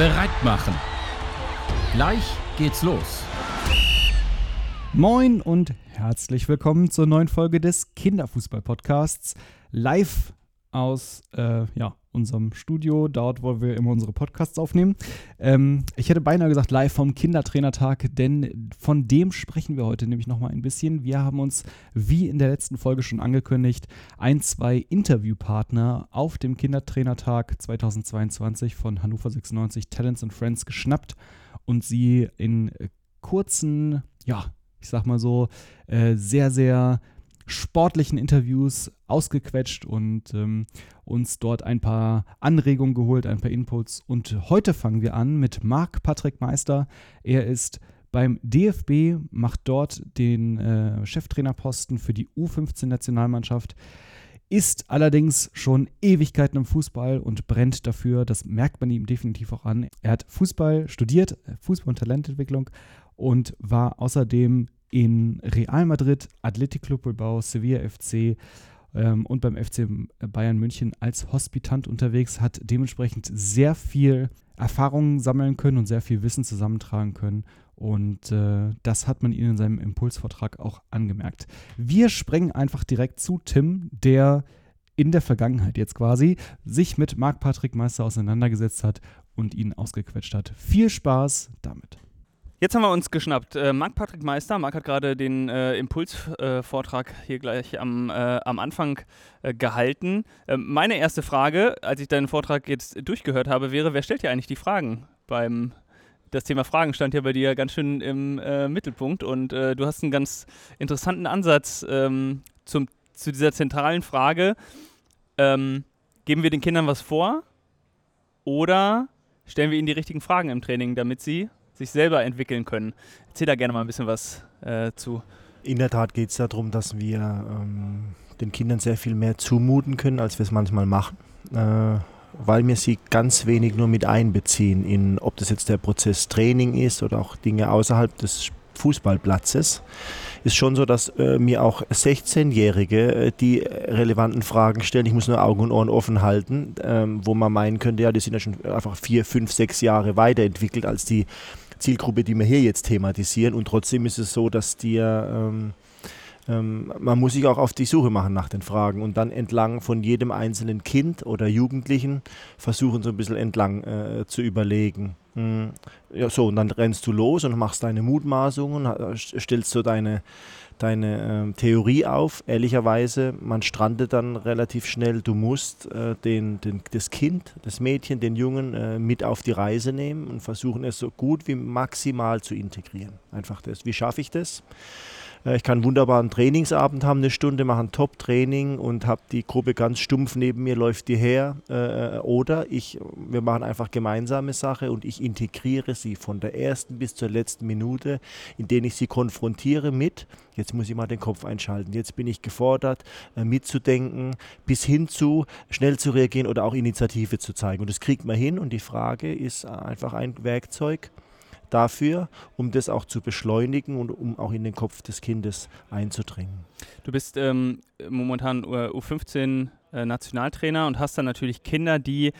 bereit machen. Gleich geht's los. Moin und herzlich willkommen zur neuen Folge des Kinderfußball-Podcasts. Live aus äh, ja, unserem Studio, dort, wo wir immer unsere Podcasts aufnehmen. Ähm, ich hätte beinahe gesagt live vom Kindertrainertag, denn von dem sprechen wir heute nämlich nochmal ein bisschen. Wir haben uns, wie in der letzten Folge schon angekündigt, ein, zwei Interviewpartner auf dem Kindertrainertag 2022 von Hannover 96 Talents and Friends geschnappt und sie in kurzen, ja, ich sag mal so, äh, sehr, sehr sportlichen Interviews ausgequetscht und ähm, uns dort ein paar Anregungen geholt, ein paar Inputs. Und heute fangen wir an mit Marc Patrick Meister. Er ist beim DFB, macht dort den äh, Cheftrainerposten für die U15-Nationalmannschaft ist allerdings schon Ewigkeiten im Fußball und brennt dafür. Das merkt man ihm definitiv auch an. Er hat Fußball studiert, Fußball- und Talententwicklung und war außerdem in Real Madrid, Athletic Club Bilbao, Sevilla FC ähm, und beim FC Bayern München als Hospitant unterwegs, hat dementsprechend sehr viel Erfahrungen sammeln können und sehr viel Wissen zusammentragen können. Und äh, das hat man ihnen in seinem Impulsvortrag auch angemerkt. Wir sprengen einfach direkt zu Tim, der in der Vergangenheit jetzt quasi sich mit Marc-Patrick Meister auseinandergesetzt hat und ihn ausgequetscht hat. Viel Spaß damit. Jetzt haben wir uns geschnappt. Äh, Marc-Patrick Meister. Marc hat gerade den äh, Impulsvortrag äh, hier gleich am, äh, am Anfang äh, gehalten. Ähm, meine erste Frage, als ich deinen Vortrag jetzt durchgehört habe, wäre: Wer stellt dir eigentlich die Fragen beim. Das Thema Fragen stand ja bei dir ganz schön im äh, Mittelpunkt und du hast einen ganz interessanten Ansatz ähm, zum, zu dieser zentralen Frage. Ähm, geben wir den Kindern was vor oder stellen wir ihnen die richtigen Fragen im Training, damit sie sich selber entwickeln können. Erzähl da gerne mal ein bisschen was äh, zu. In der Tat geht es darum, dass wir ähm, den Kindern sehr viel mehr zumuten können, als wir es manchmal machen. Äh, weil wir sie ganz wenig nur mit einbeziehen, in ob das jetzt der Prozess Training ist oder auch Dinge außerhalb des Fußballplatzes ist schon so, dass äh, mir auch 16-Jährige äh, die relevanten Fragen stellen. Ich muss nur Augen und Ohren offen halten, ähm, wo man meinen könnte, ja, die sind ja schon einfach vier, fünf, sechs Jahre weiterentwickelt als die Zielgruppe, die wir hier jetzt thematisieren. Und trotzdem ist es so, dass die ähm, ähm, man muss sich auch auf die Suche machen nach den Fragen und dann entlang von jedem einzelnen Kind oder Jugendlichen versuchen so ein bisschen entlang äh, zu überlegen. Hm, ja, so, und dann rennst du los und machst deine Mutmaßungen, stellst du deine, deine äh, Theorie auf. Ehrlicherweise, man strandet dann relativ schnell. Du musst äh, den, den, das Kind, das Mädchen, den Jungen äh, mit auf die Reise nehmen und versuchen es so gut wie maximal zu integrieren. Einfach das. Wie schaffe ich das? Äh, ich kann einen wunderbaren Trainingsabend haben, eine Stunde, mache ein Top-Training und habe die Gruppe ganz stumpf neben mir, läuft die her. Äh, oder ich, wir machen einfach gemeinsame Sache und ich integriere sie von der ersten bis zur letzten Minute, in denen ich sie konfrontiere mit, jetzt muss ich mal den Kopf einschalten, jetzt bin ich gefordert, äh, mitzudenken, bis hin zu schnell zu reagieren oder auch Initiative zu zeigen. Und das kriegt man hin und die Frage ist einfach ein Werkzeug, dafür, um das auch zu beschleunigen und um auch in den Kopf des Kindes einzudringen. Du bist ähm, momentan U15 äh, Nationaltrainer und hast dann natürlich Kinder, die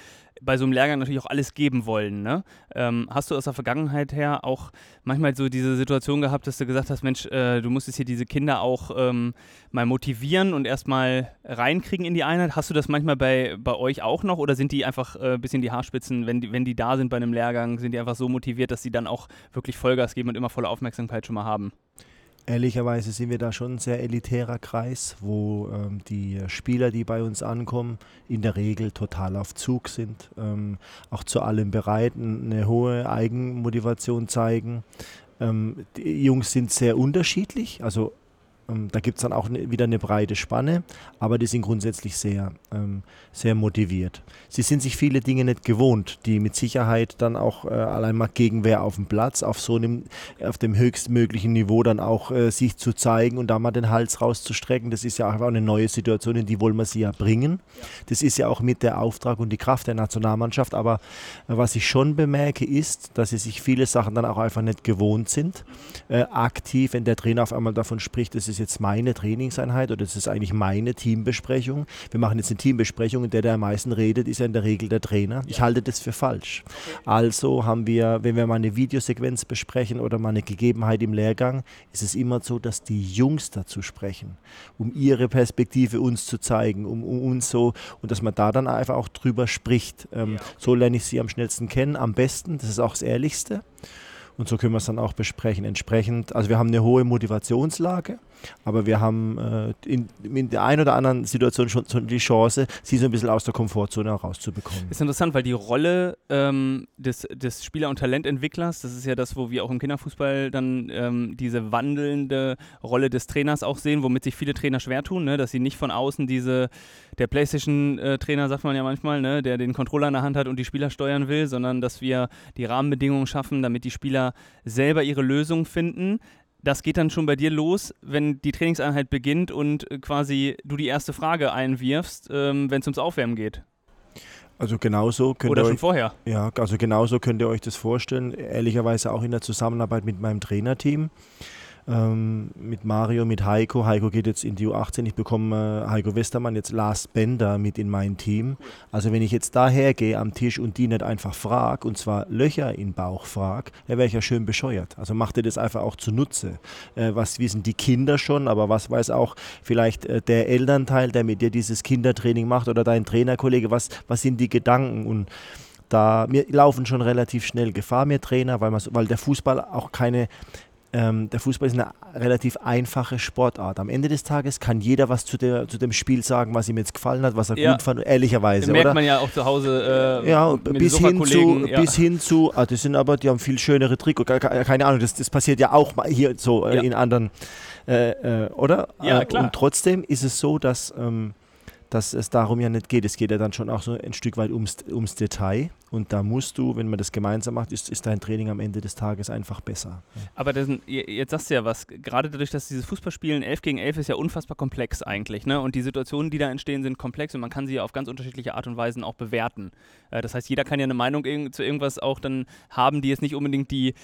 bei so einem Lehrgang natürlich auch alles geben wollen. Ne? Ähm, hast du aus der Vergangenheit her auch manchmal so diese Situation gehabt, dass du gesagt hast, Mensch, äh, du musstest hier diese Kinder auch ähm, mal motivieren und erstmal reinkriegen in die Einheit? Hast du das manchmal bei, bei euch auch noch oder sind die einfach äh, ein bisschen die Haarspitzen, wenn die, wenn die da sind bei einem Lehrgang, sind die einfach so motiviert, dass sie dann auch wirklich Vollgas geben und immer volle Aufmerksamkeit schon mal haben? Ehrlicherweise sind wir da schon ein sehr elitärer Kreis, wo ähm, die Spieler, die bei uns ankommen, in der Regel total auf Zug sind, ähm, auch zu allem bereit, eine hohe Eigenmotivation zeigen. Ähm, die Jungs sind sehr unterschiedlich, also da gibt es dann auch ne, wieder eine breite Spanne, aber die sind grundsätzlich sehr, ähm, sehr motiviert. Sie sind sich viele Dinge nicht gewohnt, die mit Sicherheit dann auch äh, allein mal Gegenwehr auf dem Platz, auf so einem, auf dem höchstmöglichen Niveau dann auch äh, sich zu zeigen und da mal den Hals rauszustrecken. Das ist ja auch eine neue Situation, in die wollen wir sie ja bringen. Das ist ja auch mit der Auftrag und die Kraft der Nationalmannschaft. Aber äh, was ich schon bemerke, ist, dass sie sich viele Sachen dann auch einfach nicht gewohnt sind. Äh, aktiv, wenn der Trainer auf einmal davon spricht, dass es jetzt meine Trainingseinheit oder das ist eigentlich meine Teambesprechung. Wir machen jetzt eine Teambesprechung und der, der am meisten redet, ist ja in der Regel der Trainer. Ich halte das für falsch. Also haben wir, wenn wir mal eine Videosequenz besprechen oder mal eine Gegebenheit im Lehrgang, ist es immer so, dass die Jungs dazu sprechen, um ihre Perspektive uns zu zeigen, um, um uns so und dass man da dann einfach auch drüber spricht. Ähm, so lerne ich sie am schnellsten kennen, am besten. Das ist auch das Ehrlichste. Und so können wir es dann auch besprechen. Entsprechend, also wir haben eine hohe Motivationslage, aber wir haben äh, in, in, der einen oder anderen Situation schon, schon, die Chance, sie so ein bisschen aus der Komfortzone herauszubekommen. Ist interessant, weil die Rolle ähm, des, des Spieler- und Talententwicklers, das ist ja das, wo wir auch im Kinderfußball dann ähm, diese wandelnde Rolle des Trainers auch sehen, womit sich viele Trainer schwer tun, ne? dass sie nicht von außen diese, der Playstation-Trainer, sagt man ja manchmal, ne? der den Controller in der Hand hat und die Spieler steuern will, sondern dass wir die Rahmenbedingungen schaffen, damit die Spieler selber ihre Lösung finden. Das geht dann schon bei dir los, wenn die Trainingseinheit beginnt und äh, quasi du die erste Frage einwirfst, ähm, wenn es ums Aufwärmen geht. Also genauso könnt Oder ihr schon euch, vorher. Ja, also genauso könnt ihr euch das vorstellen. Ehrlicherweise auch in der Zusammenarbeit mit meinem Trainerteam ähm, mit Mario, mit Heiko. Heiko geht jetzt in die U18. Ich bekomme äh, Heiko Westermann jetzt Lars Bender mit in mein Team. Also wenn ich jetzt daher gehe am Tisch und die nicht einfach frage, und zwar Löcher in Bauch frage, dann wäre ich ja schön bescheuert. Also macht ihr das einfach auch zunutze. Äh, was wissen die Kinder schon, aber was weiß auch vielleicht äh, der Elternteil, der mit dir dieses Kindertraining macht oder dein Trainerkollege, was, was sind die Gedanken und da wir laufen schon relativ schnell Gefahr, mir Trainer, weil, weil der Fußball auch keine ähm, der Fußball ist eine relativ einfache Sportart. Am Ende des Tages kann jeder was zu, der, zu dem Spiel sagen, was ihm jetzt gefallen hat, was er Ja. gut fand, ehrlicherweise, Das merkt oder? man ja auch zu Hause. Äh, ja, bis hin, zu, ja. bis hin zu, ah, das sind aber, die haben viel schönere Trikots, Ke- ke- keine Ahnung, das, das passiert ja auch mal hier so äh, Ja. in anderen, äh, äh, oder? Ja, Äh, klar. Und trotzdem ist es so, dass, ähm, dass es darum ja nicht geht. Es geht ja dann schon auch so ein Stück weit ums, ums Detail. Und da musst du, wenn man das gemeinsam macht, ist, ist dein Training am Ende des Tages einfach besser. Aber das, jetzt sagst du ja was, gerade dadurch, dass dieses Fußballspielen 11 gegen 11 ist ja unfassbar komplex eigentlich, ne? Und die Situationen, die da entstehen, sind komplex und man kann sie ja auf ganz unterschiedliche Art und Weisen auch bewerten. Äh, das heißt, jeder kann ja eine Meinung zu irgendwas auch dann haben, die jetzt nicht unbedingt die,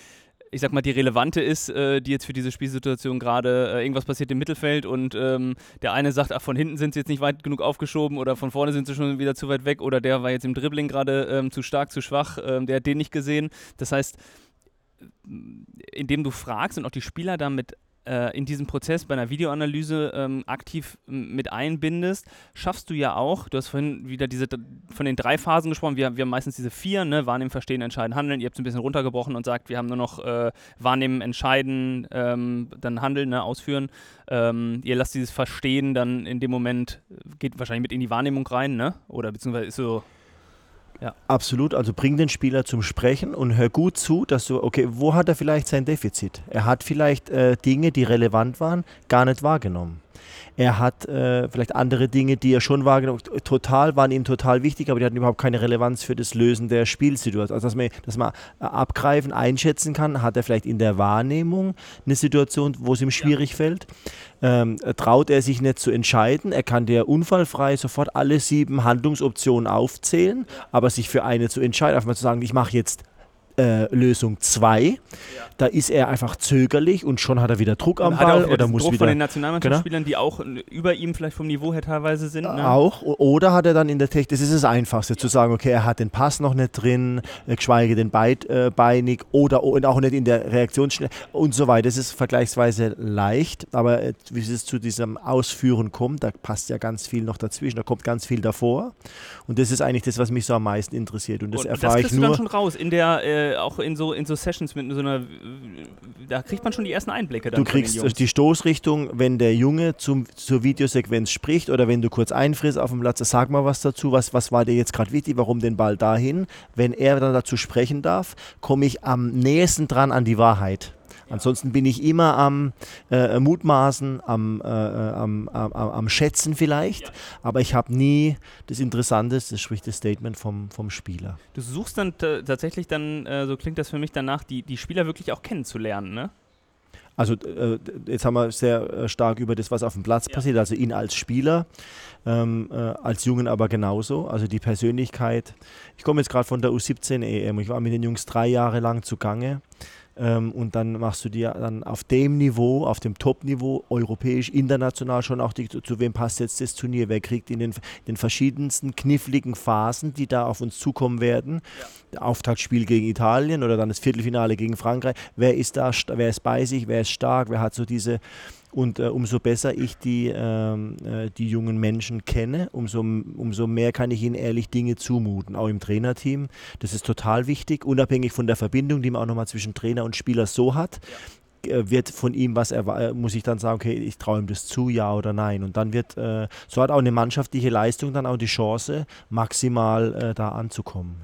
ich sag mal, die relevante ist, äh, die jetzt für diese Spielsituation gerade äh, irgendwas passiert im Mittelfeld und ähm, der eine sagt, ach, von hinten sind sie jetzt nicht weit genug aufgeschoben oder von vorne sind sie schon wieder zu weit weg oder der war jetzt im Dribbling gerade ähm, zu stark, zu schwach, ähm, der hat den nicht gesehen. Das heißt, indem du fragst und auch die Spieler damit äh, in diesem Prozess bei einer Videoanalyse ähm, aktiv mit einbindest, schaffst du ja auch, du hast vorhin wieder diese von den drei Phasen gesprochen, wir, wir haben meistens diese vier, ne, wahrnehmen, verstehen, entscheiden, handeln, ihr habt es ein bisschen runtergebrochen und sagt, wir haben nur noch äh, wahrnehmen, entscheiden, ähm, dann handeln, ne, ausführen. Ähm, ihr lasst dieses Verstehen dann in dem Moment, äh, geht wahrscheinlich mit in die Wahrnehmung rein, ne? Oder beziehungsweise ist so, Absolut, also bring den Spieler zum Sprechen und hör gut zu, dass du, okay, wo hat er vielleicht sein Defizit? Er hat vielleicht äh, Dinge, die relevant waren, gar nicht wahrgenommen. Er hat äh, vielleicht andere Dinge, die er schon wahrgenommen hat, total, waren ihm total wichtig, aber die hatten überhaupt keine Relevanz für das Lösen der Spielsituation. Also, dass man, dass man äh, abgreifen, einschätzen kann, hat er vielleicht in der Wahrnehmung eine Situation, wo es ihm schwierig fällt. Ähm, traut er sich nicht zu entscheiden. Er kann dir unfallfrei sofort alle sieben Handlungsoptionen aufzählen, aber sich für eine zu entscheiden, einfach mal zu sagen, ich mache jetzt äh, Lösung 2, da ist er einfach zögerlich und schon hat er wieder Druck am Ball oder muss Druck wieder von den Nationalmannschaftsspielern, die auch äh, über ihm vielleicht vom Niveau her teilweise sind. Ne? Auch. Oder hat er dann in der Technik, das ist das Einfachste, zu sagen, okay, er hat den Pass noch nicht drin, äh, geschweige denn beidbeinig oder und auch nicht in der Reaktionsschnelle und so weiter. Das ist vergleichsweise leicht, aber äh, wie es zu diesem Ausführen kommt, da passt ja ganz viel noch dazwischen, da kommt ganz viel davor. Und das ist eigentlich das, was mich so am meisten interessiert. Und das und erfahre das ich kriegst du dann nur. schon raus, in der, äh, auch in so, in so Sessions mit so einer, da kriegt man schon die ersten Einblicke Du kriegst die Stoßrichtung, wenn der Junge zum, zur Videosequenz spricht oder wenn du kurz einfrisst auf dem Platz, sag mal was dazu, was, was war dir jetzt gerade wichtig, warum den Ball dahin. Wenn er dann dazu sprechen darf, komme ich am nächsten dran an die Wahrheit. Ansonsten bin ich immer am äh, Mutmaßen, am, äh, äh, am, am, am, Schätzen vielleicht, aber ich habe nie das Interessanteste, sprich das Statement vom, vom Spieler. Du suchst dann tatsächlich dann, äh, so klingt das für mich danach, die, die Spieler wirklich auch kennenzulernen, ne? Also äh, jetzt haben wir sehr äh, stark über das, was auf dem Platz Ja. passiert, also ihn als Spieler, ähm, äh, als Jungen aber genauso. Also die Persönlichkeit. Ich komme jetzt gerade von der U17 EM. Ich war mit den Jungs drei Jahre lang zugange. Ähm, und dann machst du dir dann auf dem Niveau, auf dem Top-Niveau, europäisch, international schon auch, die, zu wem passt jetzt das Turnier, wer kriegt in den, den verschiedensten kniffligen Phasen, die da auf uns zukommen werden, ja. Auftaktspiel gegen Italien oder dann das Viertelfinale gegen Frankreich, wer ist da, wer ist bei sich, wer ist stark, wer hat so diese und äh, umso besser ich die, ähm, äh, die jungen Menschen kenne, umso, umso mehr kann ich ihnen ehrlich Dinge zumuten, auch im Trainerteam. Das ist total wichtig, unabhängig von der Verbindung, die man auch nochmal zwischen Trainer und Spieler so hat äh, wird von ihm was erwartet, muss ich dann sagen, okay, ich traue ihm das zu, ja oder nein. Und dann wird, äh, so hat auch eine mannschaftliche Leistung dann auch die Chance, maximal äh, da anzukommen.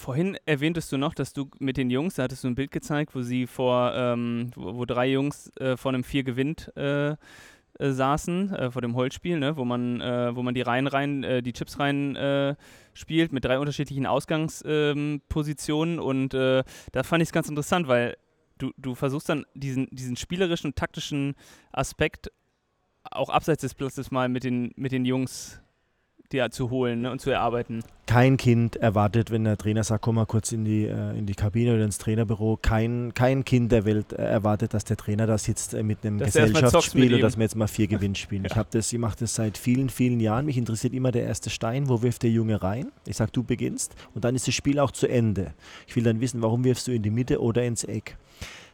Vorhin erwähntest du noch, dass du mit den Jungs, da hattest du ein Bild gezeigt, wo sie vor, ähm, wo, wo, drei Jungs äh, vor einem Vier gewinnt äh, äh, saßen, äh, vor dem Holzspiel, ne, wo man, äh, wo man die Reihen rein, äh, die Chips rein spielt mit drei unterschiedlichen Ausgangspositionen ähm, und da fand ich es ganz interessant, weil du, du versuchst dann diesen, diesen spielerischen und taktischen Aspekt auch abseits des Platzes mal mit den, mit den Jungs dir zu holen ne, und zu erarbeiten. Kein Kind erwartet, wenn der Trainer sagt, komm mal kurz in die, äh, in die Kabine oder ins Trainerbüro, kein, kein Kind der Welt erwartet, dass der Trainer da sitzt äh, mit einem dass Gesellschaftsspiel oder dass wir jetzt mal vier Gewinn spielen. ja. Ich, das, ich mache das seit vielen, vielen Jahren. Mich interessiert immer der erste Stein, wo wirft der Junge rein? Ich sage, du beginnst und dann ist das Spiel auch zu Ende. Ich will dann wissen, warum wirfst du in die Mitte oder ins Eck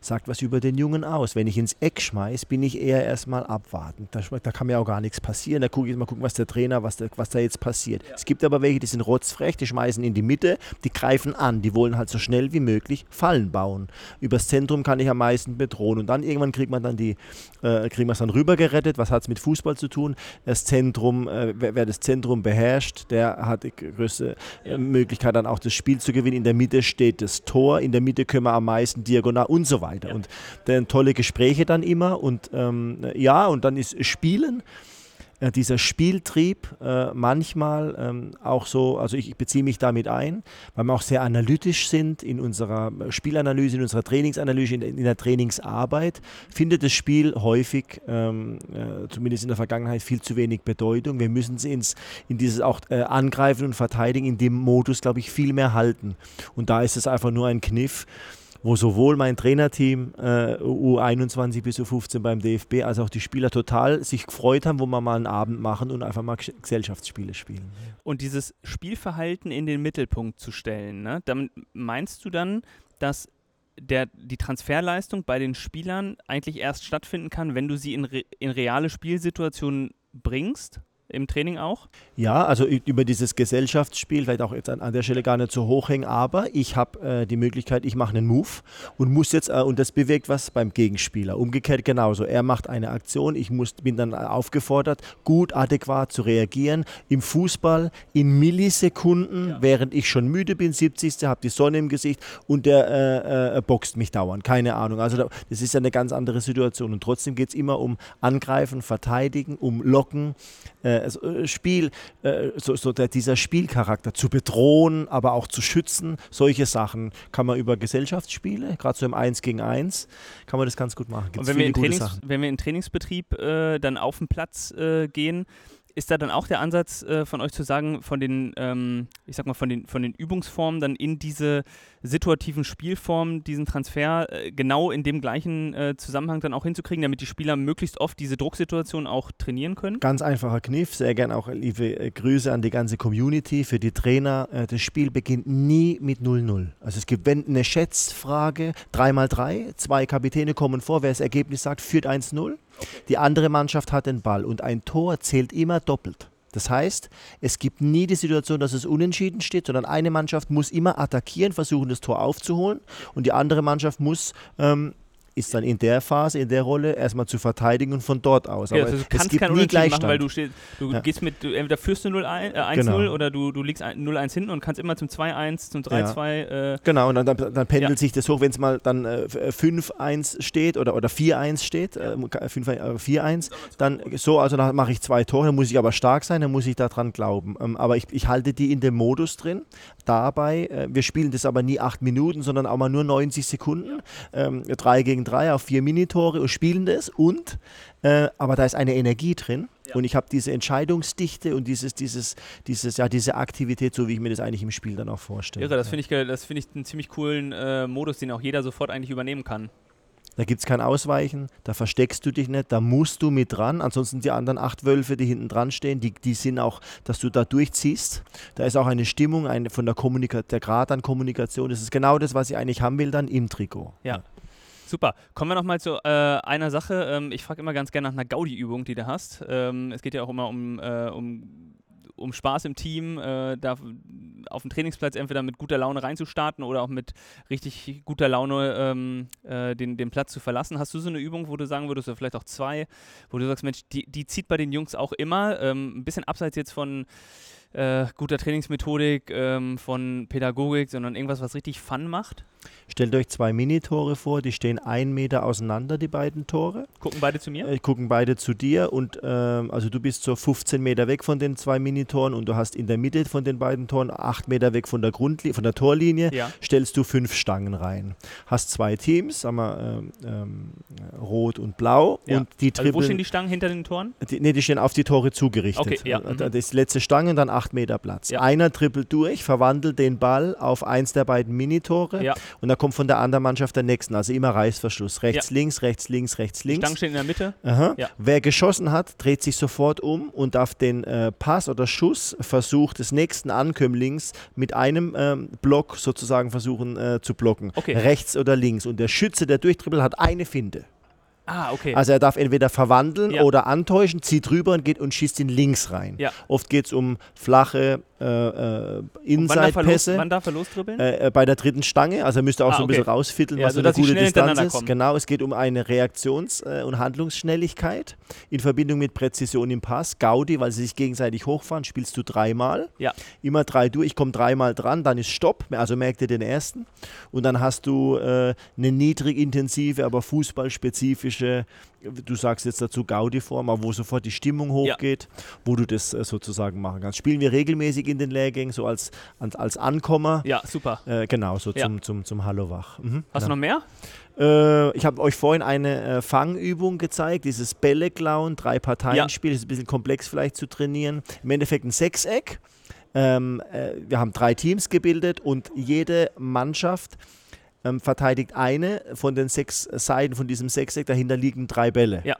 sagt was über den Jungen aus. Wenn ich ins Eck schmeiß, bin ich eher erstmal abwartend. Da, da, kann mir auch gar nichts passieren. Da gucke ich mal gucken, was der Trainer, was, der, was da jetzt passiert. Ja. Es gibt aber welche, die sind rotzfrech, die schmeißen in die Mitte, die greifen an, die wollen halt so schnell wie möglich Fallen bauen. Übers Zentrum kann ich am meisten bedrohen. Und dann irgendwann kriegt man dann die, äh, kriegt man es dann rübergerettet. Was hat es mit Fußball zu tun? Das Zentrum, äh, wer, wer, das Zentrum beherrscht, der hat die größte äh, Möglichkeit, dann auch das Spiel zu gewinnen. In der Mitte steht das Tor, in der Mitte können wir am meisten diagonal und so weiter weiter. Ja. Und dann tolle Gespräche dann immer und ähm, ja, und dann ist Spielen äh, dieser Spieltrieb äh, manchmal ähm, auch so, also ich, ich, beziehe mich damit ein, weil wir auch sehr analytisch sind in unserer Spielanalyse, in unserer Trainingsanalyse, in, in der Trainingsarbeit, findet das Spiel häufig, ähm, äh, zumindest in der Vergangenheit, viel zu wenig Bedeutung. Wir müssen sie ins, in dieses auch äh, Angreifen und Verteidigen in dem Modus, glaube ich, viel mehr halten. Und da ist es einfach nur ein Kniff wo sowohl mein Trainerteam äh, U21 bis U15 beim DFB als auch die Spieler total sich gefreut haben, wo wir mal einen Abend machen und einfach mal Gesellschaftsspiele spielen. Und dieses Spielverhalten in den Mittelpunkt zu stellen, ne? damit meinst du dann, dass der, die Transferleistung bei den Spielern eigentlich erst stattfinden kann, wenn du sie in, re in reale Spielsituationen bringst? Im Training auch? Ja, also über dieses Gesellschaftsspiel, vielleicht auch jetzt an, an der Stelle gar nicht so hoch hängen, aber ich habe äh, die Möglichkeit, ich mache einen Move und muss jetzt, äh, und das bewegt was beim Gegenspieler. Umgekehrt genauso. Er macht eine Aktion, ich muss, bin dann aufgefordert, gut, adäquat zu reagieren. Im Fußball in Millisekunden, ja. während ich schon müde bin, 70. habe die Sonne im Gesicht und der äh, äh, boxt mich dauernd. Keine Ahnung. Also das ist ja eine ganz andere Situation. Und trotzdem geht es immer um Angreifen, Verteidigen, um Locken. Äh, äh, Spiel, äh, so, so der, dieser Spielcharakter zu bedrohen, aber auch zu schützen, solche Sachen kann man über Gesellschaftsspiele, gerade so im 1 gegen 1, kann man das ganz gut machen. Gibt's Und wenn wir, in Trainings, wenn wir in Trainingsbetrieb äh, dann auf den Platz äh, gehen, ist da dann auch der Ansatz äh, von euch zu sagen, von den, ähm, ich sag mal, von den, von den Übungsformen dann in diese situativen Spielformen, diesen Transfer äh, genau in dem gleichen äh, Zusammenhang dann auch hinzukriegen, damit die Spieler möglichst oft diese Drucksituation auch trainieren können? Ganz einfacher Kniff, sehr gerne auch liebe äh, Grüße an die ganze Community, für die Trainer. Äh, das Spiel beginnt nie mit 0-0. Also es gibt wenn eine Schätzfrage, 3x3, zwei Kapitäne kommen vor, wer das Ergebnis sagt, führt 1-0. Die andere Mannschaft hat den Ball und ein Tor zählt immer doppelt. Das heißt, es gibt nie die Situation, dass es unentschieden steht, sondern eine Mannschaft muss immer attackieren, versuchen das Tor aufzuholen und die andere Mannschaft muss ähm, ist dann in der Phase, in der Rolle erstmal zu verteidigen und von dort aus. Ja, Aber also du kannst nie Gleichstand. Machen, weil du, stehst, du ja. gehst mit, du, entweder führst du 1-0 äh, genau. oder du, du liegst 0-1 hinten und kannst immer zum 2-1, zum 3-2. Ja. Äh, genau, und dann, dann, dann pendelt sich das hoch, wenn es mal dann äh, 5-1 steht oder, oder 4-1 steht, äh, 4-1, dann so, also dann mache ich zwei Tore, dann muss ich aber stark sein, dann muss ich daran glauben. Ähm, aber ich, ich halte die in dem Modus drin. Dabei, äh, wir spielen das aber nie acht Minuten, sondern auch mal nur 90 Sekunden, ähm, 3 gegen drei auf vier Minitore und spielen das und äh, aber da ist eine Energie drin und ich habe diese Entscheidungsdichte und dieses, dieses, dieses, ja, diese Aktivität, so wie ich mir das eigentlich im Spiel dann auch vorstelle. Irre, das ja. finde ich, das finde ich einen ziemlich coolen äh, Modus, den auch jeder sofort eigentlich übernehmen kann. Da gibt es kein Ausweichen, da versteckst du dich nicht, da musst du mit dran. Ansonsten die anderen acht Wölfe, die hinten dran stehen, die, die sind auch, dass du da durchziehst. Da ist auch eine Stimmung eine, von der Kommunikation, der Grad an Kommunikation. Das ist genau das, was ich eigentlich haben will, dann im Trikot. Ja. Super. Kommen wir nochmal zu äh, einer Sache. Ähm, ich frage immer ganz gerne nach einer Gaudi-Übung, die du hast. Ähm, es geht ja auch immer um, äh, um, um Spaß im Team, äh, da auf dem Trainingsplatz entweder mit guter Laune reinzustarten oder auch mit richtig guter Laune ähm, äh, den, den Platz zu verlassen. Hast du so eine Übung, wo du sagen würdest, oder vielleicht auch zwei, wo du sagst, Mensch, die, die zieht bei den Jungs auch immer, ähm, ein bisschen abseits jetzt von äh, guter Trainingsmethodik, ähm, von Pädagogik, sondern irgendwas, was richtig Fun macht? Stellt euch zwei Minitore vor, die stehen einen Meter auseinander, die beiden Tore. Gucken beide zu mir? Äh, gucken beide zu dir und ähm, also du bist so 15 Meter weg von den zwei Minitoren und du hast in der Mitte von den beiden Toren, acht Meter weg von der Grundlinie, von der Torlinie, Ja. stellst du fünf Stangen rein. Hast zwei Teams, sagen wir ähm, ähm, rot und blau Ja. und die Also wo stehen die Stangen hinter den Toren? die, nee, die stehen auf die Tore zugerichtet. Okay, ja, mhm. Das letzte Stange, dann acht Meter Platz. Ja. Einer trippelt durch, verwandelt den Ball auf eins der beiden Minitore Ja. und dann kommt von der anderen Mannschaft der nächsten, also immer Reißverschluss. Rechts, links, rechts, links, rechts, links. Stangen stehen in der Mitte. Ja. Wer geschossen hat, dreht sich sofort um und darf den äh, Pass oder Schussversuch des nächsten Ankömmlings mit einem ähm, Block sozusagen versuchen äh, zu blocken. Okay. Rechts oder links. Und der Schütze, der durchtribbelt, hat eine Finte. Ah, okay. Also er darf entweder verwandeln Ja. oder antäuschen, zieht rüber und geht und schießt ihn links rein. Ja. Oft geht es um flache äh, äh, Inside-Pässe. wann darf er losdribbeln? Äh, äh, bei der dritten Stange, also er müsste auch Ah, so ein okay. bisschen rausfitteln, Ja, was so eine gute Distanz ist. kommen. Genau, es geht um eine Reaktions- äh, und Handlungsschnelligkeit in Verbindung mit Präzision im Pass. Gaudi, weil sie sich gegenseitig hochfahren, spielst du dreimal. Ja. Immer drei durch, ich komme dreimal dran, dann ist Stopp, also merkt ihr den ersten. Und dann hast du äh, eine niedrig intensive, aber fußballspezifische, du sagst jetzt dazu Gaudi-Form, aber wo sofort die Stimmung hochgeht, wo du das äh, sozusagen machen kannst. Spielen wir regelmäßig in den Lehrgängen, so als, als, als Ankommer. ja, super. Äh, genau, so Ja. zum, zum, zum Hallo Wach. Mhm, Hast ja. du noch mehr? Äh, ich habe euch vorhin eine äh, Fangübung gezeigt, dieses Bälle klauen, drei Parteien-Spiel, ist ein bisschen komplex vielleicht zu trainieren. Im Endeffekt ein Sechseck. Ähm, äh, wir haben drei Teams gebildet und jede Mannschaft ähm, verteidigt eine von den sechs Seiten von diesem Sechseck. Dahinter liegen drei Bälle. Ja.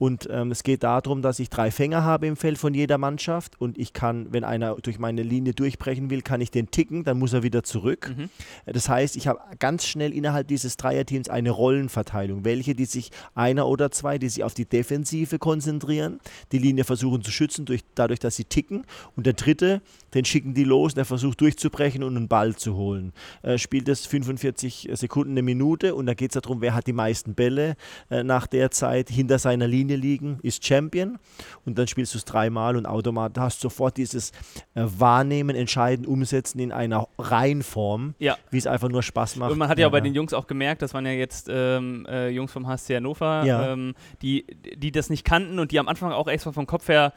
Und ähm, es geht darum, dass ich drei Fänger habe im Feld von jeder Mannschaft und ich kann, wenn einer durch meine Linie durchbrechen will, kann ich den ticken, dann muss er wieder zurück. Mhm. Das heißt, ich habe ganz schnell innerhalb dieses Dreierteams eine Rollenverteilung. Welche, die sich einer oder zwei, die sich auf die Defensive konzentrieren, die Linie versuchen zu schützen, durch, dadurch, dass sie ticken. Und der dritte, den schicken die los, der versucht durchzubrechen und einen Ball zu holen. Äh, spielt es 45 Sekunden, eine Minute und da geht es darum, wer hat die meisten Bälle äh, nach der Zeit hinter seiner Linie liegen, ist Champion. Und dann spielst du es dreimal und automatisch hast sofort dieses äh, Wahrnehmen, Entscheiden, Umsetzen in einer Reihenform, Ja. wie es einfach nur Spaß macht. Und man hat ja, auch bei den Jungs auch gemerkt, das waren ja jetzt ähm, äh, Jungs vom HSC Hannover, Ja. ähm, die, die das nicht kannten und die am Anfang auch extra vom Kopf her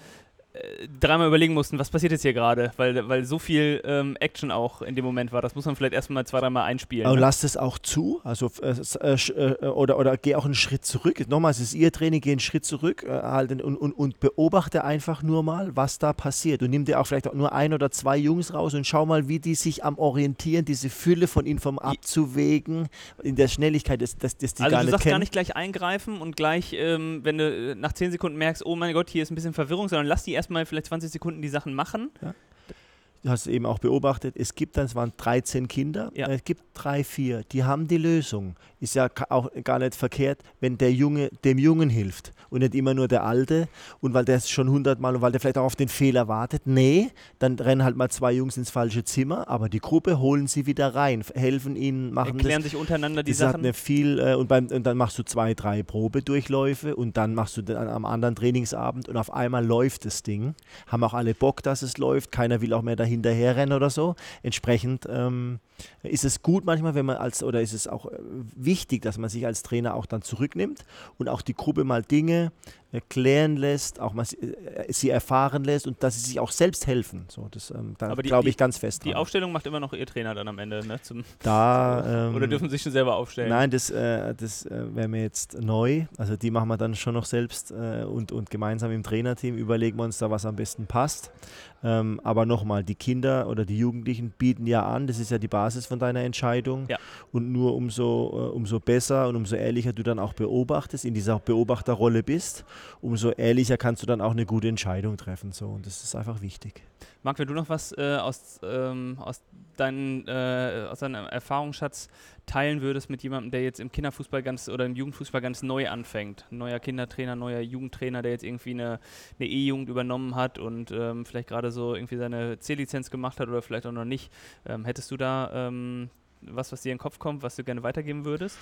dreimal überlegen mussten, was passiert jetzt hier gerade, weil, weil so viel ähm, Action auch in dem Moment war. Das muss man vielleicht erstmal zwei, dreimal einspielen. Und ne? lasst es auch zu, also äh, äh, sch- äh, oder, oder geh auch einen Schritt zurück. Nochmal, es ist ihr Training, geh einen Schritt zurück äh, halten und, und, und beobachte einfach nur mal, was da passiert. Und nimm dir auch vielleicht auch nur ein oder zwei Jungs raus und schau mal, wie die sich am Orientieren, diese Fülle von Inform abzuwägen, in der Schnelligkeit, dass, dass, dass die also gar du nicht sagst kennen. gar nicht gleich eingreifen und gleich, ähm, wenn du äh, nach 10 Sekunden merkst, oh mein Gott, hier ist ein bisschen Verwirrung, sondern lass die erstmal vielleicht 20 Sekunden die Sachen machen. du hast eben auch beobachtet, es gibt dann, es waren 13 Kinder, Ja. es gibt drei, vier, die haben die Lösung. Ist ja auch gar nicht verkehrt, wenn der Junge dem Jungen hilft und nicht immer nur der Alte und weil der es schon hundertmal und weil der vielleicht auch auf den Fehler wartet. Nee, dann rennen halt mal zwei Jungs ins falsche Zimmer, aber die Gruppe holen sie wieder rein, helfen ihnen, machen Erklären das. sich untereinander die Das hat Sachen. eine viel äh, und, beim, und dann machst du zwei, drei Probedurchläufe und dann machst du dann am anderen Trainingsabend und auf einmal läuft das Ding. Haben auch alle Bock, dass es läuft. Keiner will auch mehr dahinterher rennen oder so. Entsprechend ähm, ist es gut manchmal, wenn man als oder ist es auch äh, wichtig, dass man sich als Trainer auch dann zurücknimmt und auch die Gruppe mal Dinge klären lässt, auch mal sie erfahren lässt und dass sie sich auch selbst helfen. So, das, ähm, da glaube ich ganz fest dran. Die Aufstellung macht immer noch Ihr Trainer dann am Ende, ne? Zum da, ähm, Oder dürfen Sie sich schon selber aufstellen? Nein, das, äh, das äh, wäre mir jetzt neu. Also die machen wir dann schon noch selbst äh, und, und gemeinsam im Trainerteam überlegen wir uns da, was am besten passt. Ähm, aber nochmal, die Kinder oder die Jugendlichen bieten ja an, das ist ja die Basis von deiner Entscheidung. Ja. Und nur umso, äh, umso besser und umso ehrlicher du dann auch beobachtest, in dieser Beobachterrolle bist, umso ehrlicher kannst du dann auch eine gute Entscheidung treffen. So. Und das ist einfach wichtig. Marc, wenn du noch was äh, aus, ähm, aus, deinen, äh, aus deinem Erfahrungsschatz teilen würdest mit jemandem, der jetzt im Kinderfußball ganz oder im Jugendfußball ganz neu anfängt, neuer Kindertrainer, neuer Jugendtrainer, der jetzt irgendwie eine E-Jugend übernommen hat und ähm, vielleicht gerade so irgendwie seine C-Lizenz gemacht hat oder vielleicht auch noch nicht, ähm, hättest du da ähm, was, was dir in den Kopf kommt, was du gerne weitergeben würdest?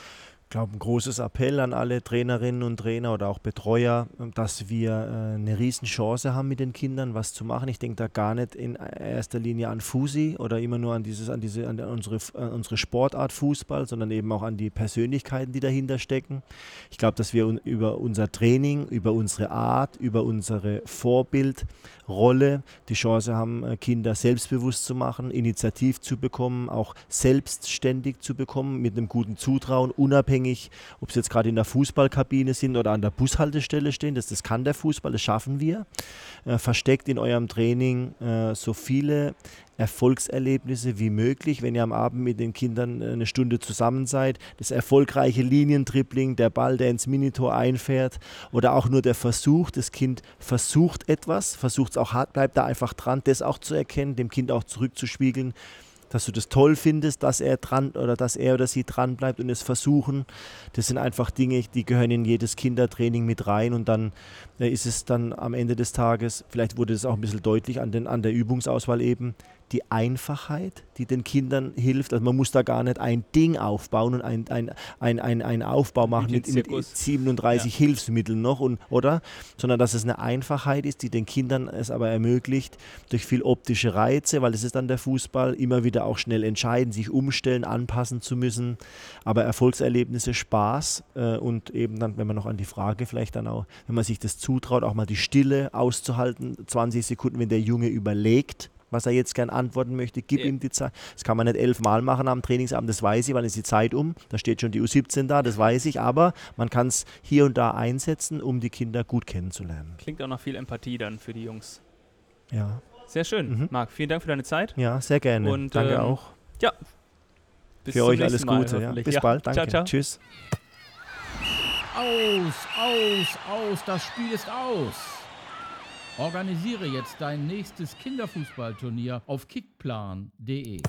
glaube, ein großes Appell an alle Trainerinnen und Trainer oder auch Betreuer, dass wir äh, eine Riesenchance haben mit den Kindern, was zu machen. Ich denke da gar nicht in erster Linie an Fusi oder immer nur an, dieses, an, diese, an unsere, an unsere Sportart Fußball, sondern eben auch an die Persönlichkeiten, die dahinter stecken. Ich glaube, dass wir über unser Training, über unsere Art, über unsere Vorbildrolle die Chance haben, äh, Kinder selbstbewusst zu machen, initiativ zu bekommen, auch selbstständig zu bekommen, mit einem guten Zutrauen, unabhängig ob sie jetzt gerade in der Fußballkabine sind oder an der Bushaltestelle stehen. Das, das kann der Fußball, das schaffen wir. Äh, versteckt in eurem Training äh, so viele Erfolgserlebnisse wie möglich, wenn ihr am Abend mit den Kindern äh, eine Stunde zusammen seid. Das erfolgreiche Linientribbling, der Ball, der ins Minitor einfährt oder auch nur der Versuch, das Kind versucht etwas, versucht es auch hart, bleibt da einfach dran, das auch zu erkennen, dem Kind auch zurückzuspiegeln dass du das toll findest, dass er dran oder dass er oder sie dran bleibt und es versuchen. Das sind einfach Dinge, die gehören in jedes Kindertraining mit rein und dann äh, ist es dann am Ende des Tages, vielleicht wurde es auch ein bisschen deutlich an, den, an der Übungsauswahl eben, die Einfachheit, die den Kindern hilft. Also man muss da gar nicht ein Ding aufbauen und ein, ein, ein, ein, ein Aufbau machen mit, mit 37 ja. Hilfsmitteln noch, und, oder? Sondern dass es eine Einfachheit ist, die den Kindern es aber ermöglicht, durch viel optische Reize, weil das ist dann der Fußball, immer wieder auch schnell entscheiden, sich umstellen, anpassen zu müssen. Aber Erfolgserlebnisse, Spaß äh, und eben dann, wenn man noch an die Frage vielleicht dann auch, wenn man sich das zutraut, auch mal die Stille auszuhalten, 20 Sekunden, wenn der Junge überlegt, was er jetzt gern antworten möchte, gib ja. ihm die Zeit. Das kann man nicht elfmal machen am Trainingsabend, das weiß ich, weil ist die Zeit um. Da steht schon die U17 da, das weiß ich, aber man kann es hier und da einsetzen, um die Kinder gut kennenzulernen. Klingt auch noch viel Empathie dann für die Jungs. Ja. Sehr schön. Mhm. Marc, vielen Dank für deine Zeit. Ja, sehr gerne. Und, Danke ähm, auch. Ja. Bis für euch alles Gute. ja. Bis ja. bald. Danke. Ciao, ciao. Tschüss. Aus, aus, aus. Das Spiel ist aus. Organisiere jetzt dein nächstes Kinderfußballturnier auf kickplan.de.